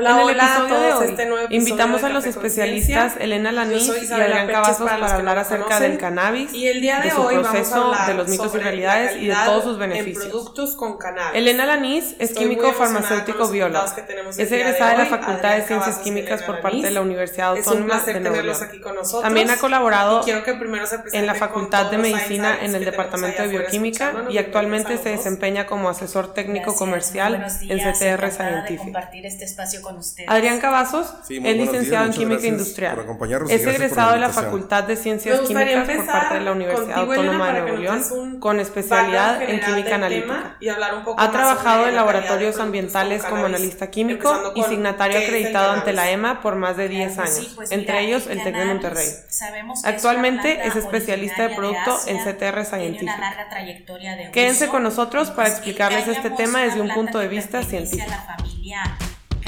Hola, en el hola a episodio de hoy, este nuevo episodio invitamos de a los especialistas. Elena Lanís y Adrián Cavazos para hablar acerca conocen. del cannabis, Y el día de, de su hoy vamos a proceso, hablar de los mitos y sobre realidades y de calidad todos sus En beneficios. productos con cannabis. Elena Lanís es Estoy químico farmacéutico biólogo. Es de egresada de la Facultad de Ciencias Cavazos Químicas por parte de la Universidad Es un Autónoma de con nosotros. También ha colaborado que en la Facultad de Medicina en el Departamento de Bioquímica y actualmente se desempeña como asesor técnico comercial en CTR Scientific. Con ustedes. Adrián Cavazos Sí, es licenciado días, en Química Industrial. por acompañarnos y Es egresado de la. Facultad de Ciencias Químicas por parte de la Universidad Autónoma de Nuevo León con especialidad en química analítica. y hablar un poco Ha trabajado en laboratorios ambientales como analista químico y signatario acreditado ante la. EMA por más de 10 Claro que años, sí, pues entre mira, ellos el el TEC de Monterrey. es Actualmente es especialista de producto en Asia, CTR de Quédense con nosotros para pues, explicarles este tema es desde un punto de vista científico.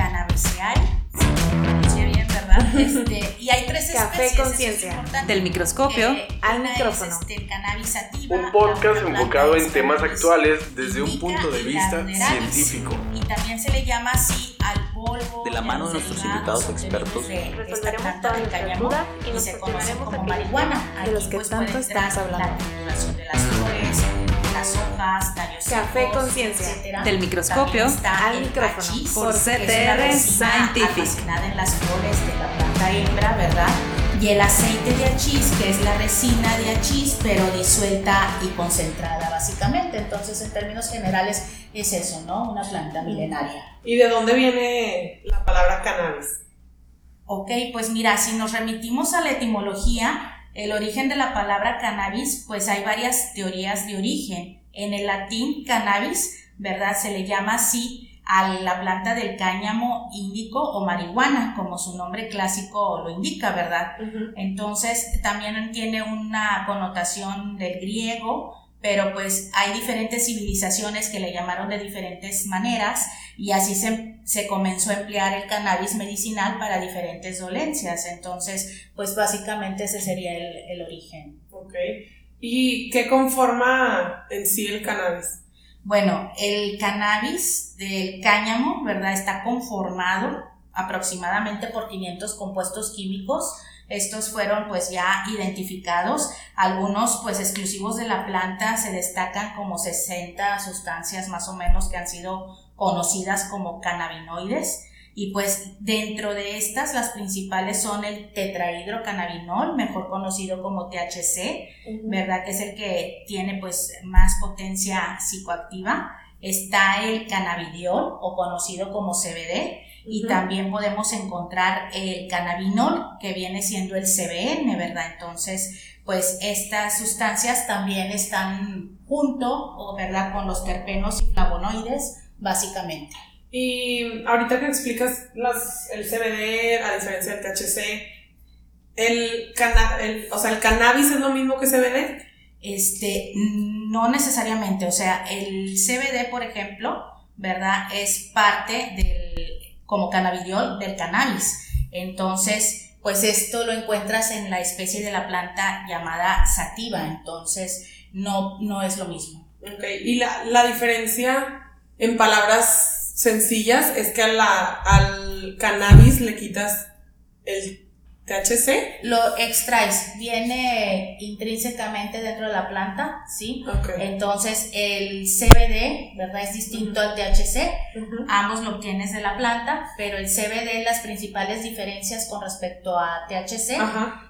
Cannabiceae, si lo pronuncié bien, ¿verdad? Este, y hay tres Café especies, es Conciencia. Del microscopio que al una es, micrófono. este, Un podcast enfocado en temas actuales desde un punto de vista científico. Y también se le llama así al polvo. De la mano de nuestros invitados expertos. de esta Resolveremos planta todas del nuestras dudas y y nos se conoce cuestionaremos como marihuana. de los que pues, tanto estamos hablando. La trituración de las Café Conciencia. etcétera. Del microscopio al micrófono. Por CTR Scientific. en las flores de la planta hembra, ¿verdad? Y el aceite de hachís, que es la resina de hachís, pero disuelta y concentrada, básicamente. Entonces, en términos generales, es eso, ¿no? Una planta milenaria. ¿Y de dónde viene la palabra cannabis? Ok, pues mira, si nos remitimos a la etimología, el origen de la palabra cannabis, pues hay varias teorías de origen. En el latín, cannabis, ¿verdad? Se le llama así a la planta del cáñamo índico o marihuana, como su nombre clásico lo indica, ¿verdad? Entonces también tiene una connotación del griego, pero pues hay diferentes civilizaciones que le llamaron de diferentes maneras y así se, se comenzó a emplear el cannabis medicinal para diferentes dolencias. Entonces, pues básicamente ese sería el, el origen. Ok. ¿Y qué conforma en sí el cannabis? Bueno, el cannabis del cáñamo, ¿verdad? Está conformado aproximadamente por 500 compuestos químicos. Estos fueron pues ya identificados. Algunos pues exclusivos de la planta se destacan como 60 sustancias más o menos que han sido conocidas como cannabinoides. Y pues dentro de estas las principales son el tetrahidrocannabinol, mejor conocido como THC, ¿verdad? Que es el que tiene pues más potencia psicoactiva. Está el cannabidiol o conocido como CBD y también podemos encontrar el cannabinol que viene siendo el CBN, ¿verdad? Entonces, pues estas sustancias también están junto, o, ¿verdad? Con los terpenos y flavonoides, básicamente. Y ahorita que explicas las, el CBD a diferencia del THC, el, cana- el- o sea, el cannabis es lo mismo que CBD. Este, no necesariamente, o sea, el CBD, por ejemplo, ¿verdad? Es parte del, como cannabidiol, del cannabis. Entonces, pues esto lo encuentras en la especie de la planta llamada sativa, entonces no, no es lo mismo. Ok, Y la, la diferencia en palabras sencillas es que a la, al cannabis le quitas el THC. Lo extraes, viene intrínsecamente dentro de la planta, ¿sí? Entonces el CBD, ¿verdad? Es distinto al THC, ambos lo obtienes de la planta, pero el CBD, las principales diferencias con respecto a THC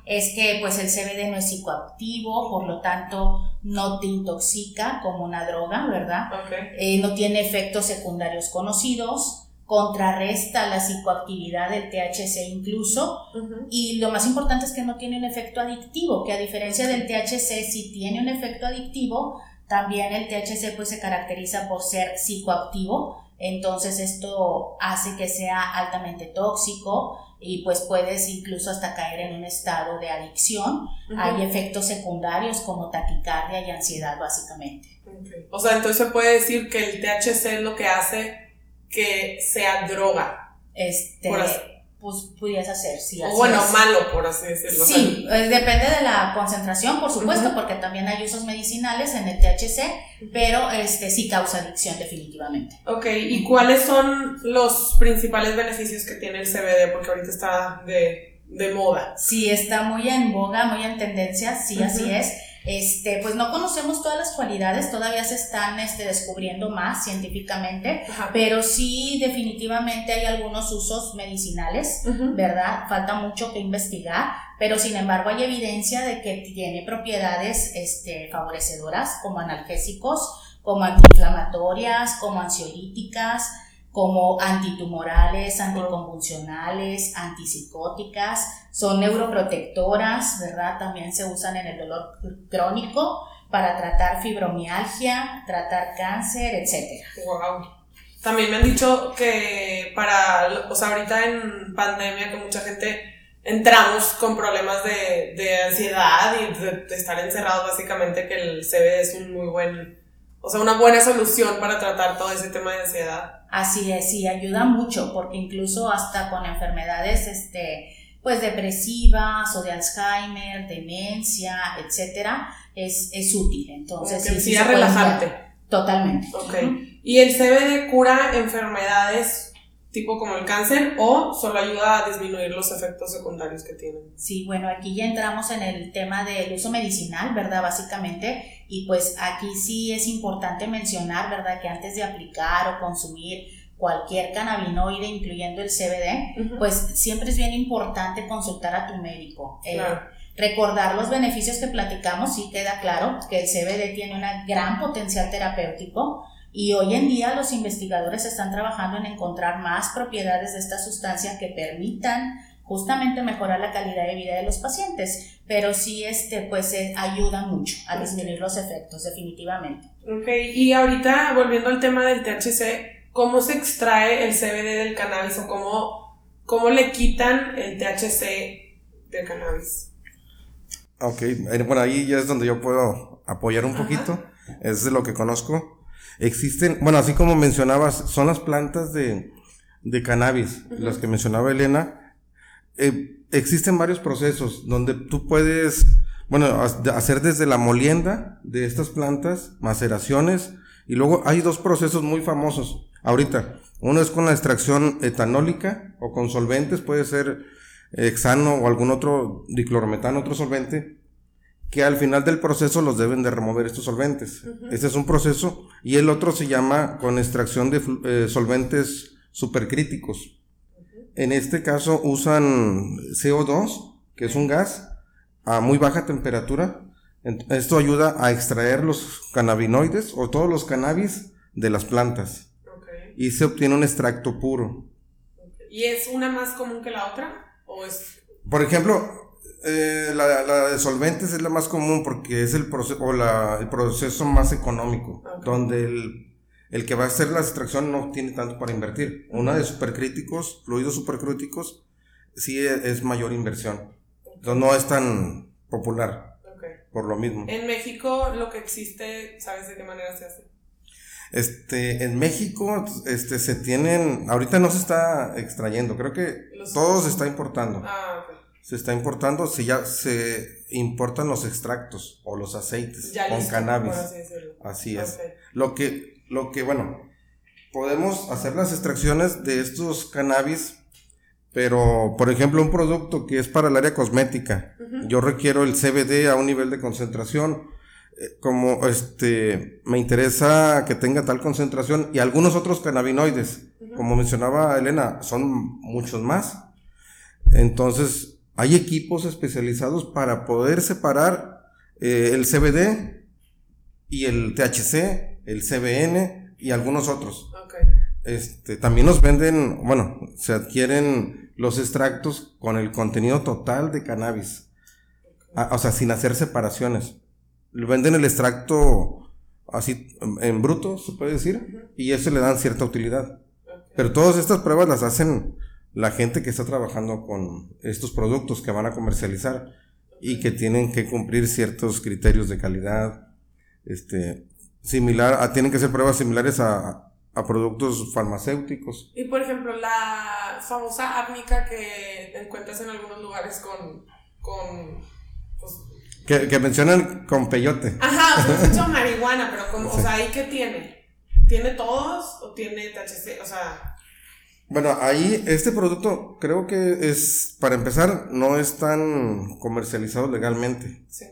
es que pues el CBD no es psicoactivo, por lo tanto no te intoxica como una droga, ¿verdad? Ok. Eh, no tiene efectos secundarios conocidos, contrarresta la psicoactividad del THC incluso, y lo más importante es que no tiene un efecto adictivo, que a diferencia del THC sí tiene un efecto adictivo, también el THC pues se caracteriza por ser psicoactivo, entonces esto hace que sea altamente tóxico y pues puedes incluso hasta caer en un estado de adicción. Hay efectos secundarios como taquicardia y ansiedad básicamente. O sea, entonces se puede decir que el THC es lo que hace que sea droga. Este, Por así- pues pudiese ser, sí. O así bueno, es. malo, por así decirlo. Sí, eh, depende de la concentración, por supuesto, porque también hay usos medicinales en el THC, pero este sí causa adicción definitivamente. Ok, ¿y cuáles son los principales beneficios que tiene el CBD? Porque ahorita está de, de moda. Sí, está muy en boga, muy en tendencia, sí, así es. Este, pues no conocemos todas las cualidades, todavía se están este, descubriendo más científicamente, Ajá. pero sí definitivamente hay algunos usos medicinales. ¿verdad? Falta mucho que investigar, pero sin embargo hay evidencia de que tiene propiedades este, favorecedoras como analgésicos, como antiinflamatorias, como ansiolíticas, como antitumorales, anticonvulsionales, antipsicóticas, son neuroprotectoras, ¿verdad? También se usan en el dolor crónico para tratar fibromialgia, tratar cáncer, etcétera. Wow. También me han dicho que para, o sea, ahorita en pandemia que mucha gente entramos con problemas de, de ansiedad y de, de estar encerrados básicamente que el CBD es un muy buen, o sea, una buena solución para tratar todo ese tema de ansiedad. Así es, sí, ayuda mucho, porque incluso hasta con enfermedades, este, pues depresivas o de Alzheimer, demencia, etcétera, es, es útil. Entonces, Como que sí, sí ayudar. Totalmente. Ok. ¿Y el CBD cura enfermedades tipo como el cáncer o solo ayuda a disminuir los efectos secundarios que tienen? Sí, bueno, aquí ya entramos en el tema del uso medicinal, ¿verdad? Básicamente, y pues aquí sí es importante mencionar, ¿verdad? Que antes de aplicar o consumir cualquier cannabinoide, incluyendo el CBD, pues siempre es bien importante consultar a tu médico. Eh, Claro. recordar los beneficios que platicamos, sí queda claro que el CBD tiene un gran potencial terapéutico y hoy en día los investigadores están trabajando en encontrar más propiedades de esta sustancia que permitan justamente mejorar la calidad de vida de los pacientes, pero sí este pues eh, ayuda mucho a disminuir los efectos definitivamente. Ok, y ahorita volviendo al tema del THC, ¿cómo se extrae el CBD del cannabis o cómo, cómo le quitan el THC del cannabis? Ok, eh, bueno, ahí ya es donde yo puedo apoyar un Ajá. poquito, es de lo que conozco. Existen, bueno, así como mencionabas, son las plantas de, de cannabis, las que mencionaba Elena. Eh, existen varios procesos donde tú puedes, bueno, hacer desde la molienda de estas plantas, maceraciones, y luego hay dos procesos muy famosos ahorita. Uno es con la extracción etanólica o con solventes, puede ser hexano o algún otro diclorometano, otro solvente, que al final del proceso los deben de remover estos solventes. Ujú. Este es un proceso y el otro se llama con extracción de eh, solventes supercríticos. En este caso usan CO2, que es un gas a muy baja temperatura. Esto ayuda a extraer los cannabinoides o todos los cannabis de las plantas y se obtiene un extracto puro. ¿Y es una más común que la otra? ¿O es Por ejemplo, eh, la, la de solventes es la más común porque es el proceso o la- el proceso más económico, donde el, el que va a hacer la extracción no tiene tanto para invertir. Una de supercríticos, fluidos supercríticos, sí es, es mayor inversión. Entonces no es tan popular por lo mismo. En México lo que existe, ¿sabes de qué manera se hace? Este, en México, este, se tienen, ahorita no se está extrayendo, creo que Los- todo se está importando. Ah, ok. Se está importando, si ya se importan los extractos o los aceites Ya con listo, cannabis. así es. Lo que, lo que, bueno, podemos hacer las extracciones de estos cannabis, pero, por ejemplo, un producto que es para el área cosmética, yo requiero el CBD a un nivel de concentración, eh, como este, me interesa que tenga tal concentración y algunos otros cannabinoides, como mencionaba Elena, son muchos más. Entonces, hay equipos especializados para poder separar eh, el CBD y el THC, el CBN y algunos otros. Este, también nos venden, bueno, se adquieren los extractos con el contenido total de cannabis. Ah, o sea, sin hacer separaciones. Venden el extracto así en- bruto, se puede decir, y eso le dan cierta utilidad. Pero todas estas pruebas las hacen la gente que está trabajando con estos productos que van a comercializar y que tienen que cumplir ciertos criterios de calidad, este, similar, a- tienen que ser pruebas similares a, a productos farmacéuticos. Y por ejemplo, la famosa árnica que encuentras en algunos lugares con. con pues, Que, que mencionan con peyote. ajá, o sea, es hecho marihuana, pero con, o sea, ¿ahí qué tiene? ¿Tiene todos o tiene THC? O sea, Bueno, ahí este producto creo que es, para empezar, no es tan comercializado legalmente. sí.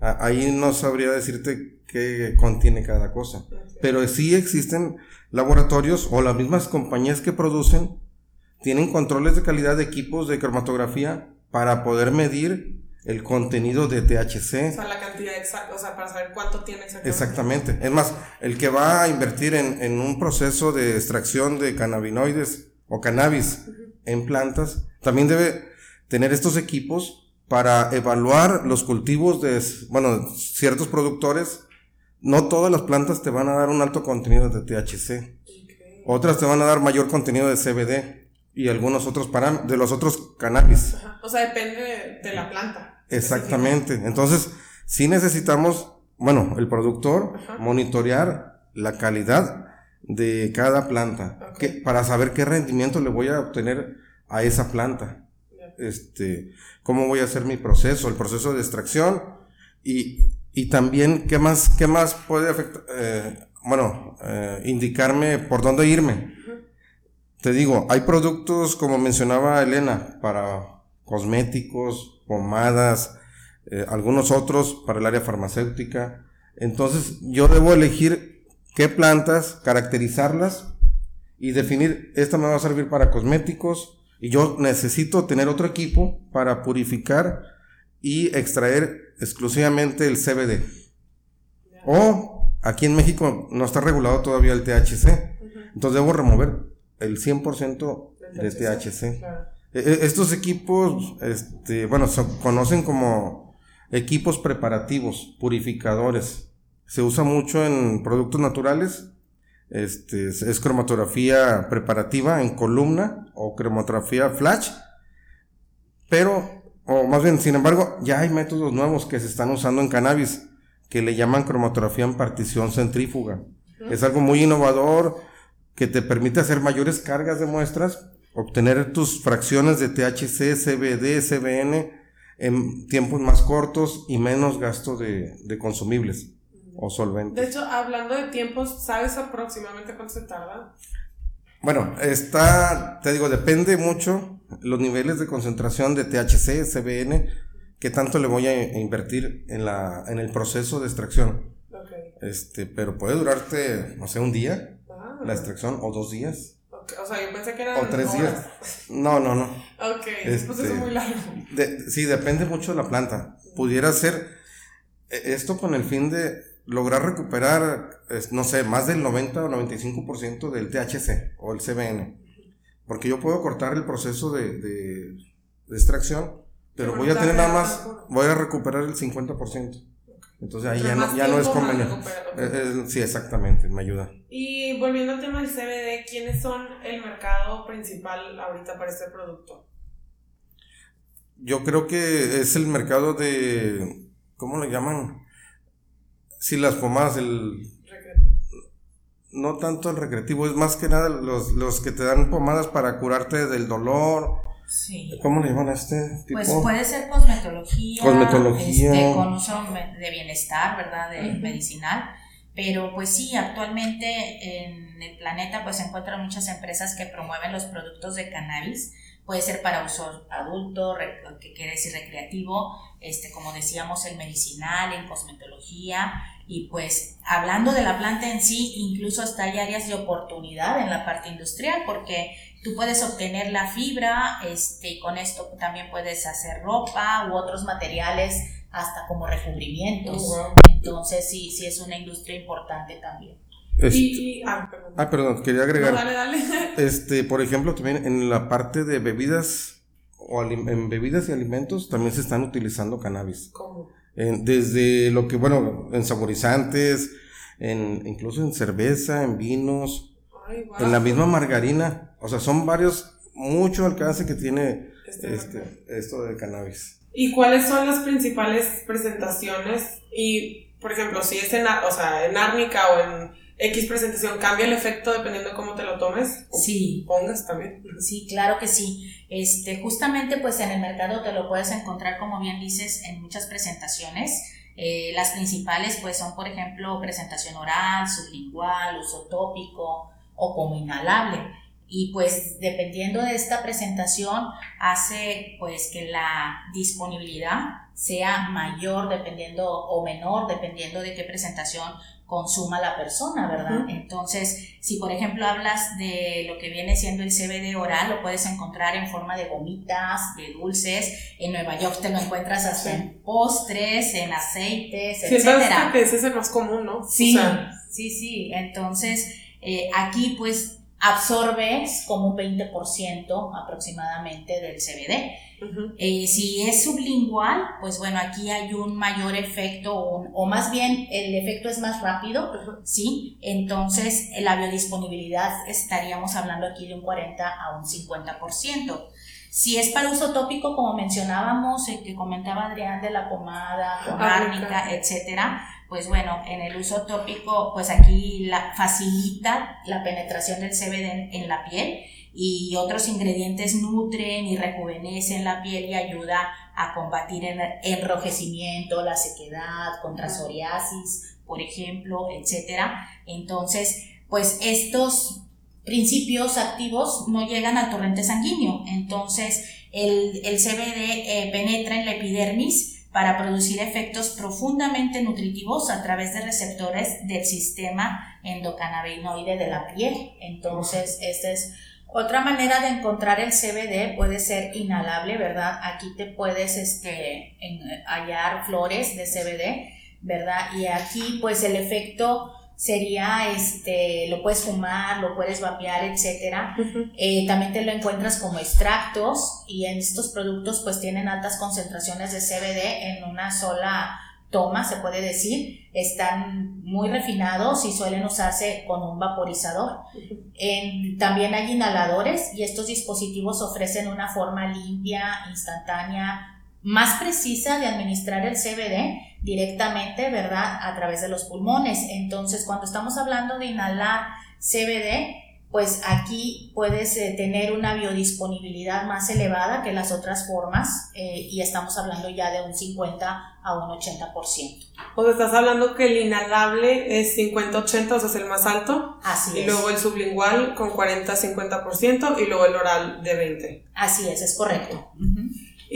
Ahí no sabría decirte qué contiene cada cosa. Pero sí existen laboratorios o las mismas compañías que producen, tienen controles de calidad de equipos de cromatografía para poder medir el contenido de O THC. sea, la cantidad exacta, o sea, para saber cuánto tiene exactamente. Exactamente. Es más, el que va a invertir en, en un proceso de extracción de cannabinoides o cannabis en plantas, también debe tener estos equipos para evaluar los cultivos de, bueno, ciertos productores. No todas las plantas te van a dar un alto contenido de THC. Otras te van a dar mayor contenido de CBD y algunos otros parámetros de los otros cannabis. Ajá. O sea, depende de, de la planta. Exactamente. Entonces, sí necesitamos, bueno, el productor Ajá. monitorear la calidad de cada planta que- para saber qué rendimiento le voy a obtener a esa planta. Este, cómo voy a hacer mi proceso, el proceso de extracción y, y también qué más, qué más puede afectar, eh, bueno, eh, indicarme por dónde irme. Te digo, hay productos, como mencionaba Elena, para cosméticos, pomadas, eh, algunos otros para el área farmacéutica. Entonces, yo debo elegir qué plantas, caracterizarlas y definir, esta me va a servir para cosméticos y yo necesito tener otro equipo para purificar y extraer exclusivamente el CBD. O aquí en México no está regulado todavía el THC. Entonces debo remover el 100% de THC. E- e- Estos equipos, este, bueno, se conocen como equipos preparativos, purificadores. Se usa mucho en productos naturales. Este, es, cromatografía preparativa en columna o cromatografía flash. Pero, o más bien, sin embargo, ya hay métodos nuevos que se están usando en cannabis que le llaman cromatografía en partición centrífuga. Es algo muy innovador que te permite hacer mayores cargas de muestras, obtener tus fracciones de THC, CBD, CBN en tiempos más cortos y menos gasto de, de consumibles o De solventes. hecho, hablando de tiempos, ¿sabes aproximadamente cuánto se tarda? Bueno, está, te digo, depende mucho los niveles de concentración de THC, CBN, que tanto le voy a invertir en, la, en el proceso de extracción. Ok. Este, pero puede durarte, no sé, un día Ah, la extracción o dos días. O sea, yo pensé que eran o tres horas. días. No, no, no. Ok, pues eso Este- es muy largo. De- sí, depende mucho de la planta. Pudiera ser eh, esto con el fin de lograr recuperar, no sé, más del 90 o 95% del THC o el CBN. Porque yo puedo cortar el proceso de, de- de extracción, pero Pero voy a tener te nada da más, voy a recuperar el 50%. Entonces ahí ya no, ya no es conveniente. Eh, eh, sí, exactamente, me ayuda. Y volviendo al tema del CBD, ¿quiénes son el mercado principal ahorita para este producto? Yo creo que es el mercado de, ¿cómo le llaman? Si las pomadas, el, Recreativo. no tanto el recreativo, es más que nada los, los que te dan pomadas para curarte del dolor. Sí. ¿Cómo le llaman a este tipo? Pues puede ser cosmetología, Cosmetología. este, con uso de bienestar, ¿verdad? De medicinal. Pero pues sí, actualmente en el planeta pues se encuentran muchas empresas que promueven los productos de cannabis. Puede ser para uso adulto, que quiere decir recreativo, este, como decíamos, el medicinal, en cosmetología. Y pues hablando de la planta en sí, incluso hasta hay áreas de oportunidad en la parte industrial, porque tú puedes obtener la fibra, este, y con esto también puedes hacer ropa u otros materiales, hasta como recubrimientos. Oh. Entonces sí, sí es una industria importante también. Este- Y, y- ah, perdón. ah, perdón, quería No, agregar. dale, dale. Este, por ejemplo, también en la parte de bebidas o en bebidas y alimentos también se están utilizando cannabis. ¿Cómo? En- desde lo que, bueno, en saborizantes, en, incluso en cerveza, en vinos, Ay, wow. en la misma margarina. O sea, son varios, mucho alcance que tiene Este este, esto de cannabis. ¿Y cuáles son las principales presentaciones? Y, por ejemplo, si es en, o sea, en árnica o en X presentación, ¿cambia el efecto dependiendo de cómo te lo tomes? O Sí, Pongas también. Sí, claro que sí. Este, justamente pues en el mercado te lo puedes encontrar, como bien dices, en muchas presentaciones. Eh, las principales pues son, por ejemplo, presentación oral, sublingual, uso tópico o como inhalable. Y pues dependiendo de esta presentación hace pues que la disponibilidad sea mayor dependiendo o menor dependiendo de qué presentación consuma la persona, ¿verdad? Entonces, si por ejemplo hablas de lo que viene siendo el CBD oral, lo puedes encontrar en forma de gomitas, de dulces. En Nueva York te lo encuentras hasta Sí. en postres, en aceites, Siento etcétera. ese es el más común, ¿no? Sí, O sea, sí, sí. Entonces, eh, aquí pues absorbes como un 20% aproximadamente del CBD. Eh, si es sublingual, pues bueno, aquí hay un mayor efecto, o un- o más bien el efecto es más rápido. ¿sí? Entonces, eh, la biodisponibilidad estaríamos hablando aquí de un 40 a un 50%. Si es para uso tópico, como mencionábamos, el que comentaba Adrián de la pomada, con árnica, claro. etcétera, pues bueno, en el uso tópico, pues aquí la, facilita la penetración del CBD en, en la piel y otros ingredientes nutren y rejuvenecen la piel y ayuda a combatir el enrojecimiento, la sequedad, contra psoriasis, por ejemplo, etcétera. Entonces, pues estos principios activos no llegan al torrente sanguíneo. Entonces, el, el CBD eh, penetra en la epidermis para producir efectos profundamente nutritivos a través de receptores del sistema endocannabinoide de la piel. Entonces, esta es otra manera de encontrar el CBD, puede ser inhalable, ¿verdad? Aquí te puedes este, en- hallar flores de CBD, ¿verdad? Y aquí, pues el efecto sería, este, lo puedes fumar, lo puedes vapear, etcétera. Eh, también te lo encuentras como extractos y en estos productos pues tienen altas concentraciones de CBD en una sola toma, se puede decir. Están muy refinados y suelen usarse con un vaporizador. En- también hay inhaladores y estos dispositivos ofrecen una forma limpia, instantánea, más precisa de administrar el CBD directamente, ¿verdad? A través de los pulmones. Entonces, cuando estamos hablando de inhalar CBD, pues aquí puedes eh, tener una biodisponibilidad más elevada que las otras formas eh, y estamos hablando ya de un 50 a un 80%. O sea, estás hablando que el inhalable es 50-80, o sea, es el más alto. Así Y es. luego el sublingual con 40-50% y luego el oral de 20%. Así es, es correcto. Ujú.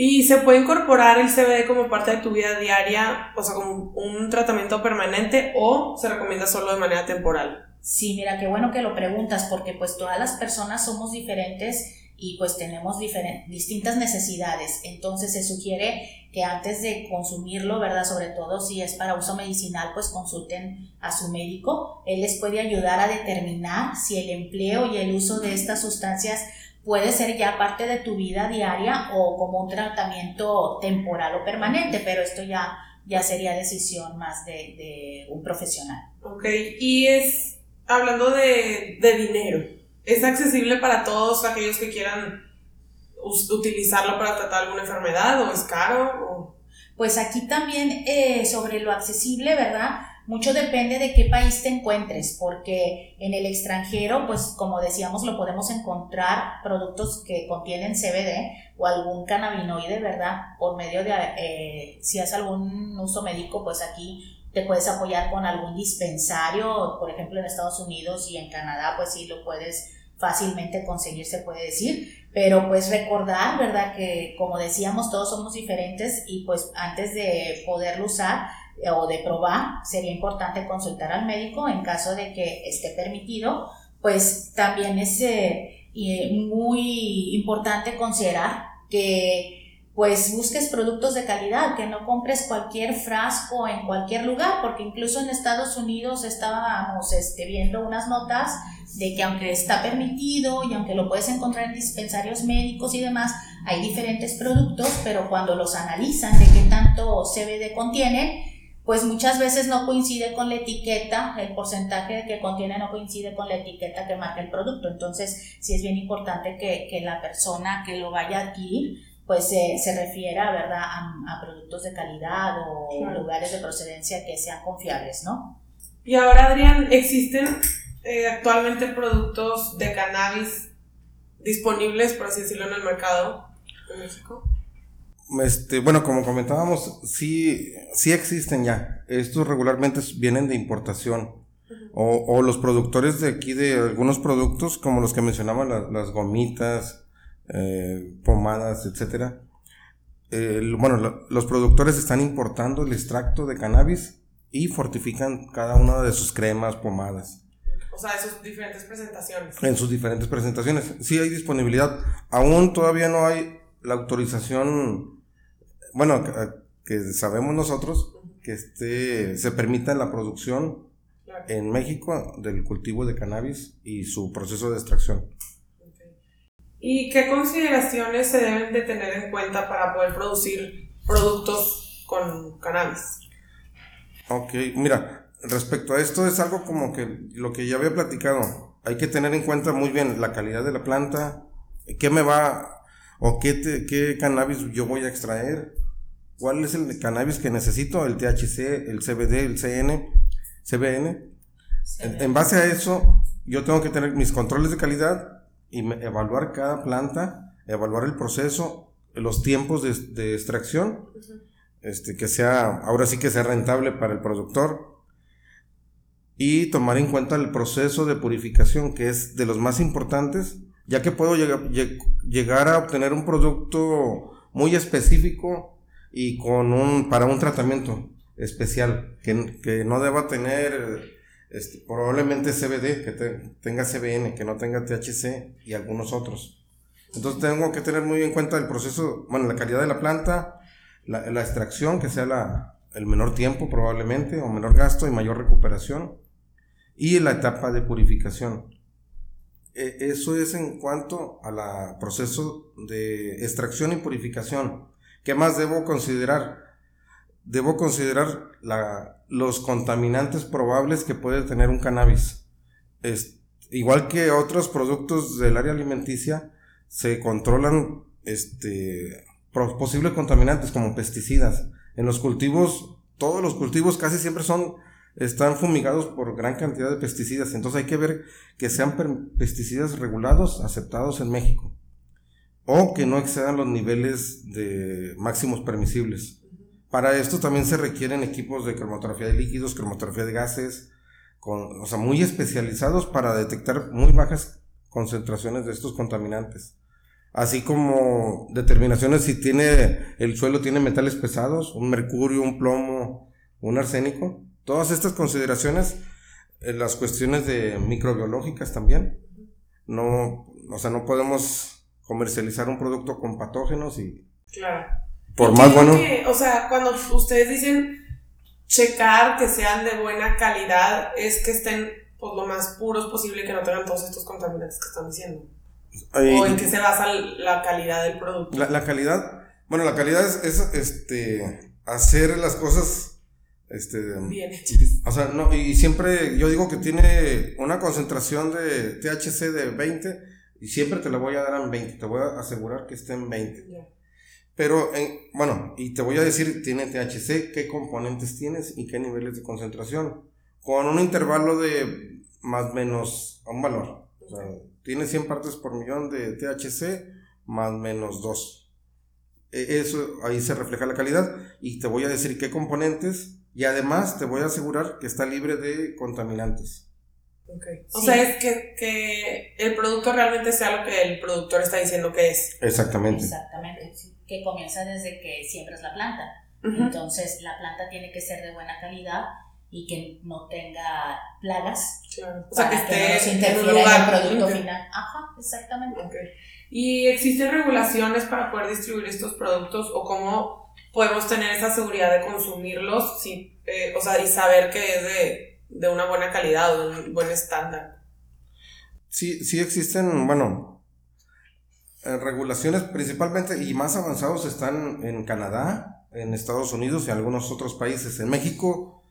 ¿Y se puede incorporar el CBD como parte de tu vida diaria, o sea, como un tratamiento permanente o se recomienda solo de manera temporal? Sí, mira, qué bueno que lo preguntas porque pues todas las personas somos diferentes y pues tenemos distintas necesidades. Entonces se sugiere que antes de consumirlo, ¿verdad? Sobre todo si es para uso medicinal, pues consulten a su médico. Él les puede ayudar a determinar si el empleo y el uso de estas sustancias puede ser ya parte de tu vida diaria o como un tratamiento temporal o permanente, pero esto ya, ya sería decisión más de, de un profesional. Ok, y es, hablando de, de dinero, ¿es accesible para todos aquellos que quieran utilizarlo para tratar alguna enfermedad o es caro? O... Pues aquí también eh, sobre lo accesible, ¿verdad? Mucho depende de qué país te encuentres, porque en el extranjero, pues como decíamos, lo podemos encontrar productos que contienen CBD o algún cannabinoide, ¿verdad? Por medio de, eh, si haces algún uso médico, pues aquí te puedes apoyar con algún dispensario, por ejemplo en Estados Unidos y en Canadá, pues sí lo puedes fácilmente conseguir, se puede decir, pero pues recordar, ¿verdad? Que como decíamos, todos somos diferentes y pues antes de poderlo usar o de probar, sería importante consultar al médico en caso de que esté permitido, pues también es eh, y, muy importante considerar que pues busques productos de calidad, que no compres cualquier frasco en cualquier lugar, porque incluso en Estados Unidos estábamos este, viendo unas notas de que aunque está permitido y aunque lo puedes encontrar en dispensarios médicos y demás, hay diferentes productos, pero cuando los analizan de qué tanto CBD contienen, pues muchas veces no coincide con la etiqueta, el porcentaje que contiene no coincide con la etiqueta que marca el producto. Entonces, sí es bien importante que, que la persona que lo vaya a adquirir, pues se, se refiera, ¿verdad?, a, a productos de calidad o Claro. lugares de procedencia que sean confiables, ¿no? Y ahora, Adrián, ¿existen eh, actualmente productos de cannabis disponibles, por así decirlo, en el mercado en México? Este, bueno, como comentábamos, sí, sí existen ya. Estos regularmente vienen de importación. o, o los productores de aquí de algunos productos, como los que mencionaba, la- las gomitas, eh, pomadas, etcétera. Bueno, lo- los productores están importando el extracto de cannabis y fortifican cada una de sus cremas, pomadas. O sea, de sus diferentes presentaciones. En sus diferentes presentaciones. Sí hay disponibilidad. Aún todavía no hay la autorización, bueno, que, que sabemos nosotros, que este, se permita la producción Claro. en México del cultivo de cannabis y su proceso de extracción. ¿Y qué consideraciones se deben de tener en cuenta para poder producir productos con cannabis? Ok, mira, respecto a esto es algo como que lo que ya había platicado. Hay que tener en cuenta muy bien la calidad de la planta, qué me va o qué, te- qué cannabis yo voy a extraer, cuál es el cannabis que necesito, el THC, el CBD, el CN, CBN. En, en base a eso, yo tengo que tener mis controles de calidad y me- evaluar cada planta, evaluar el proceso, los tiempos de, de extracción, este, que sea, ahora sí que sea rentable para el productor. Y tomar en cuenta el proceso de purificación, que es de los más importantes, ya que puedo lleg- llegar a obtener un producto muy específico y con un, para un tratamiento especial, que, que no deba tener este, probablemente CBD, que te- tenga CBN, que no tenga THC y algunos otros. Entonces tengo que tener muy en cuenta el proceso, bueno, la calidad de la planta, la, la extracción, que sea la, el menor tiempo probablemente, o menor gasto y mayor recuperación, y la etapa de purificación. E- Eso es en cuanto a la proceso de extracción y purificación. ¿Qué más debo considerar? Debo considerar la- los contaminantes probables que puede tener un cannabis. Igual que otros productos del área alimenticia, se controlan este, posibles contaminantes como pesticidas. En los cultivos, todos los cultivos casi siempre son están fumigados por gran cantidad de pesticidas. Entonces hay que ver que sean pesticidas regulados, aceptados en México. O que no excedan los niveles de máximos permisibles. Para esto también se requieren equipos de cromatografía de líquidos, cromatografía de gases, con, o sea, muy especializados para detectar muy bajas concentraciones de estos contaminantes. Así como determinaciones si tiene el suelo tiene metales pesados, un mercurio, un plomo, un arsénico. Todas estas consideraciones, eh, las cuestiones de microbiológicas también. No, o sea, no podemos comercializar un producto con patógenos y Claro. por más bueno. que, o sea, cuando ustedes dicen checar que sean de buena calidad, es que estén pues, lo más puros posible que no tengan todos estos contaminantes que están diciendo. o en qué se basa la calidad del producto. La, la calidad, bueno, la calidad es, es, este, hacer las cosas, este, Bien hechas. o sea, no, y siempre yo digo que tiene una concentración de THC de 20 y siempre te la voy a dar en 20, te voy a asegurar que esté en 20. Ya. Pero, en, bueno, y te voy a decir, tiene THC, qué componentes tienes y qué niveles de concentración, con un intervalo de más o menos a un valor. O sea, tiene 100 partes por millón de THC, más o menos 2. E- Eso, ahí se refleja la calidad y te voy a decir qué componentes y además te voy a asegurar que está libre de contaminantes. Ok. O Sí. sea, es que, que el producto realmente sea lo que el productor está diciendo que es. Exactamente. Exactamente, que comienza desde que siembras la planta. Entonces, la planta tiene que ser de buena calidad y que no tenga plagas Claro. O sea, que para que no en en el lugar producto final. Ajá, exactamente. Ok. ¿Y existen regulaciones para poder distribuir estos productos o cómo podemos tener esa seguridad de consumirlos sin, eh, o sea, y saber que es de, de una buena calidad o de un buen estándar? Sí, sí existen, bueno, eh, regulaciones principalmente y más avanzados están en Canadá, en Estados Unidos y algunos otros países. En México,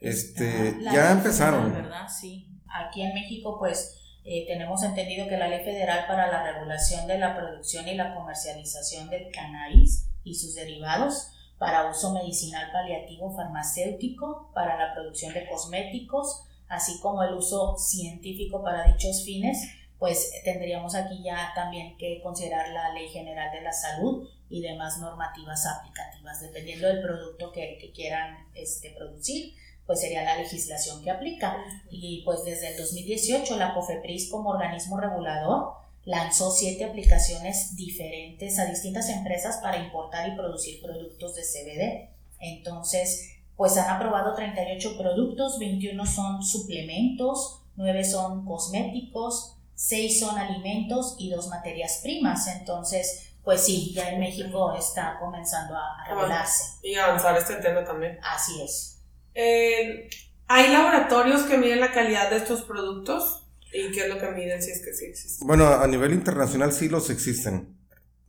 este, la ya empezaron. federal, ¿verdad? Sí. Aquí en México, pues, eh, tenemos entendido que la Ley Federal para la Regulación de la Producción y la Comercialización del Cannabis y sus derivados, para uso medicinal paliativo farmacéutico, para la producción de cosméticos, así como el uso científico para dichos fines, pues tendríamos aquí ya también que considerar la Ley General de la Salud y demás normativas aplicativas, dependiendo del producto que, que quieran este, producir pues sería la legislación que aplica. Y pues desde el 2018 la COFEPRIS como organismo regulador lanzó siete aplicaciones diferentes a distintas empresas para importar y producir productos de CBD. Entonces, pues han aprobado 38 productos, 21 son suplementos, 9 son cosméticos, 6 son alimentos y 2 materias primas. Entonces, pues sí, ya en México está comenzando a, regularse. Y avanzar este tema también. Así es. Eh, ¿Hay laboratorios que miden la calidad de estos productos? ¿Y qué es lo que miden si es que sí existen? Bueno, a nivel internacional sí los existen.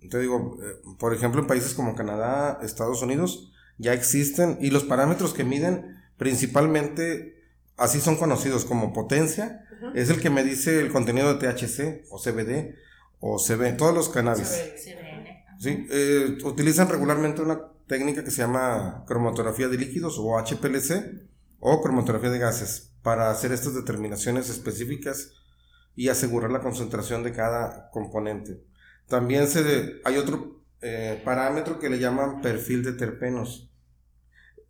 Te digo, eh, por ejemplo, en países como Canadá, Estados Unidos, ya existen y los parámetros que miden principalmente, así son conocidos como potencia, es el que me dice el contenido de THC o CBD o CB, todos los cannabis. Sí, eh, utilizan regularmente una técnica que se llama cromatografía de líquidos o HPLC o cromatografía de gases para hacer estas determinaciones específicas y asegurar la concentración de cada componente. También se hay otro eh, parámetro que le llaman perfil de terpenos.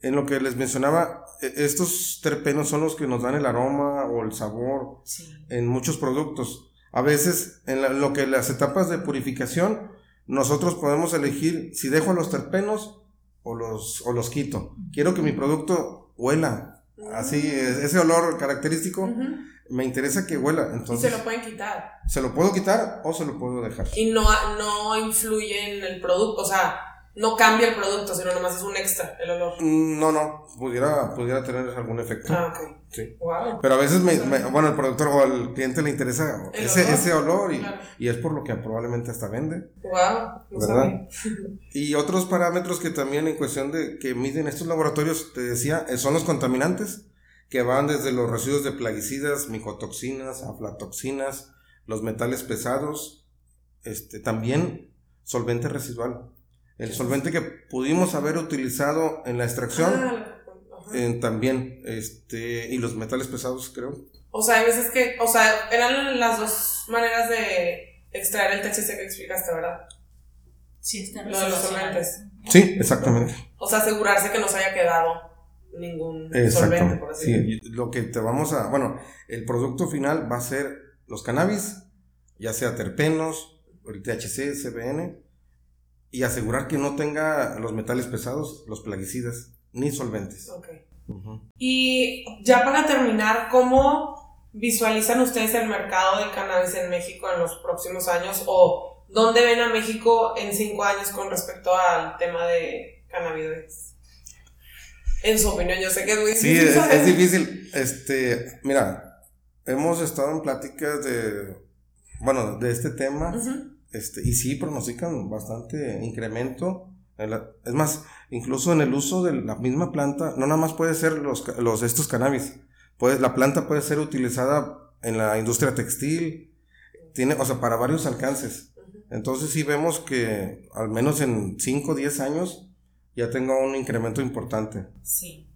En lo que les mencionaba, e, estos terpenos son los que nos dan el aroma o el sabor en muchos productos. A veces, en lo que las etapas de purificación, nosotros podemos elegir si dejo los terpenos o los, o los quito. Quiero que mi producto huela. Así, ese olor característico. Me interesa que huela. Entonces, y se lo pueden quitar. Se lo puedo quitar o se lo puedo dejar. Y no, no influye en el producto. O sea, no cambia el producto, sino nomás es un extra el olor. Mm, no, no, pudiera, pudiera tener algún efecto. Ah, ok. Sí. Wow. Pero a veces, me, bueno, el productor o al cliente le interesa ese olor, ese olor y, y, es por lo que probablemente hasta vende. Wow. ¿Verdad? Y otros parámetros que también en cuestión de que miden estos laboratorios, te decía, eh, son los contaminantes, que van desde los residuos de plaguicidas, micotoxinas, aflatoxinas, los metales pesados, este, también solvente residual el solvente que pudimos haber utilizado en la extracción ah, también, este, y los metales pesados, creo. O sea, hay veces que, o sea, eran las dos maneras de extraer el THC que explicaste, ¿verdad? Sí, está Lo de los solventes. Sí, exactamente. O sea, asegurarse que no se haya quedado ningún solvente, por así Sí, lo que te vamos a, bueno, el producto final va a ser los cannabis, ya sea terpenos, el THC, CBN, y asegurar que no tenga los metales pesados, los plaguicidas, ni solventes. Ok. Y ya para terminar, ¿cómo visualizan ustedes el mercado del cannabis en México en los próximos años? ¿O dónde ven a México en cinco años con respecto al tema de cannabis? En su opinión, yo sé que es muy difícil. Sí, es, difícil. Este, mira, hemos estado en pláticas de, bueno, de este tema. Este, y sí pronostican bastante incremento. Es más, incluso en el uso de la misma planta, no nada más puede ser los, los estos cannabis. Puede, la planta puede ser utilizada en la industria textil, tiene, o sea, para varios alcances. Entonces sí vemos que al menos en 5 o 10 años ya tenga un incremento importante. Sí.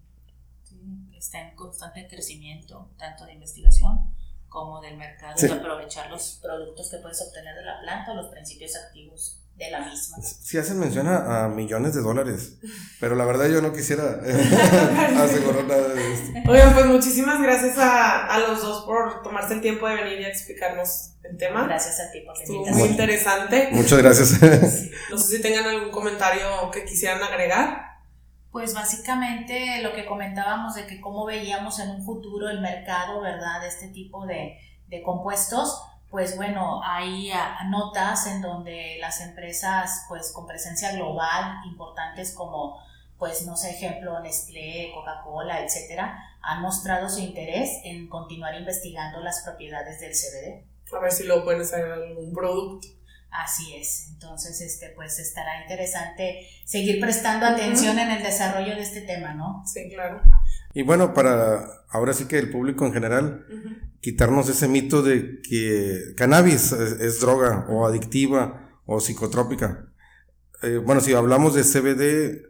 sí, está en constante crecimiento, tanto de investigación como del mercado y aprovechar los productos que puedes obtener de la planta o los principios activos de la misma. Sí hacen mención a, millones de dólares, pero la verdad yo no quisiera asegurar nada de esto. Oigan, pues muchísimas gracias a, a, los dos por tomarse el tiempo de venir y explicarnos el tema. Gracias a ti por la invitación. muy interesante. Muchas gracias. No sé si tengan algún comentario que quisieran agregar. Pues básicamente lo que comentábamos de que cómo veíamos en un futuro el mercado, ¿verdad? De este tipo de, compuestos, pues bueno, hay ah, notas en donde las empresas pues con presencia global importantes como pues no sé, ejemplo Nestlé, Coca-Cola, etcétera, han mostrado su interés en continuar investigando las propiedades del CBD. A ver si lo pueden hacer en algún producto. Así es, entonces este pues estará interesante seguir prestando atención en el desarrollo de este tema, ¿no? Sí, claro. Y bueno, para ahora sí que el público en general, quitarnos ese mito de que cannabis es, droga o adictiva o psicotrópica. Eh, bueno, si hablamos de CBD,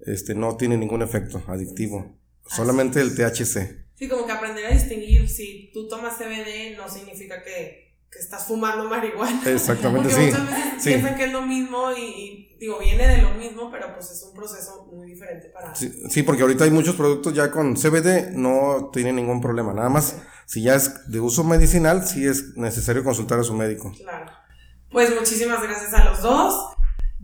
este, no tiene ningún efecto adictivo. Solamente el THC. Sí, como que aprender a distinguir si tú tomas CBD no significa que, que estás fumando marihuana. Exactamente, Porque sí. muchas veces sí. piensan que es lo mismo y, y, digo, viene de lo mismo, pero pues es un proceso muy diferente para... Sí, sí, porque ahorita hay muchos productos ya con CBD, no tiene ningún problema. Nada más, si ya es de uso medicinal, sí es necesario consultar a su médico. Claro. Pues muchísimas gracias a los dos.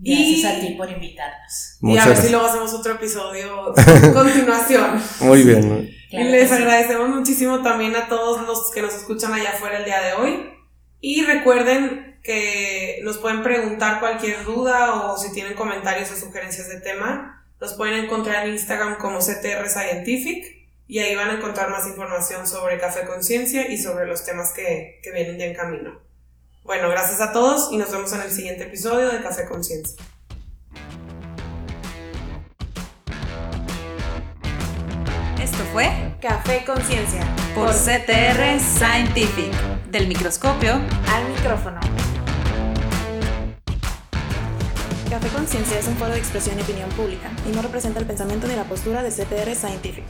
Gracias Y- a ti por invitarnos. y a Muchas ver si luego hacemos otro episodio a continuación. Muy bien. Claro y les agradecemos muchísimo también a todos los que nos escuchan allá afuera el día de hoy. Y recuerden que nos pueden preguntar cualquier duda o si tienen comentarios o sugerencias de tema. Los pueden encontrar en Instagram como CTR Scientific y ahí van a encontrar más información sobre Café Conciencia y sobre los temas que, que vienen ya en camino. Bueno, gracias a todos y nos vemos en el siguiente episodio de Café Conciencia. Esto fue Café Conciencia. por CTR Scientific, del microscopio Al micrófono. Café Conciencia es un foro de expresión y opinión pública y no representa el pensamiento ni la postura de CTR Scientific.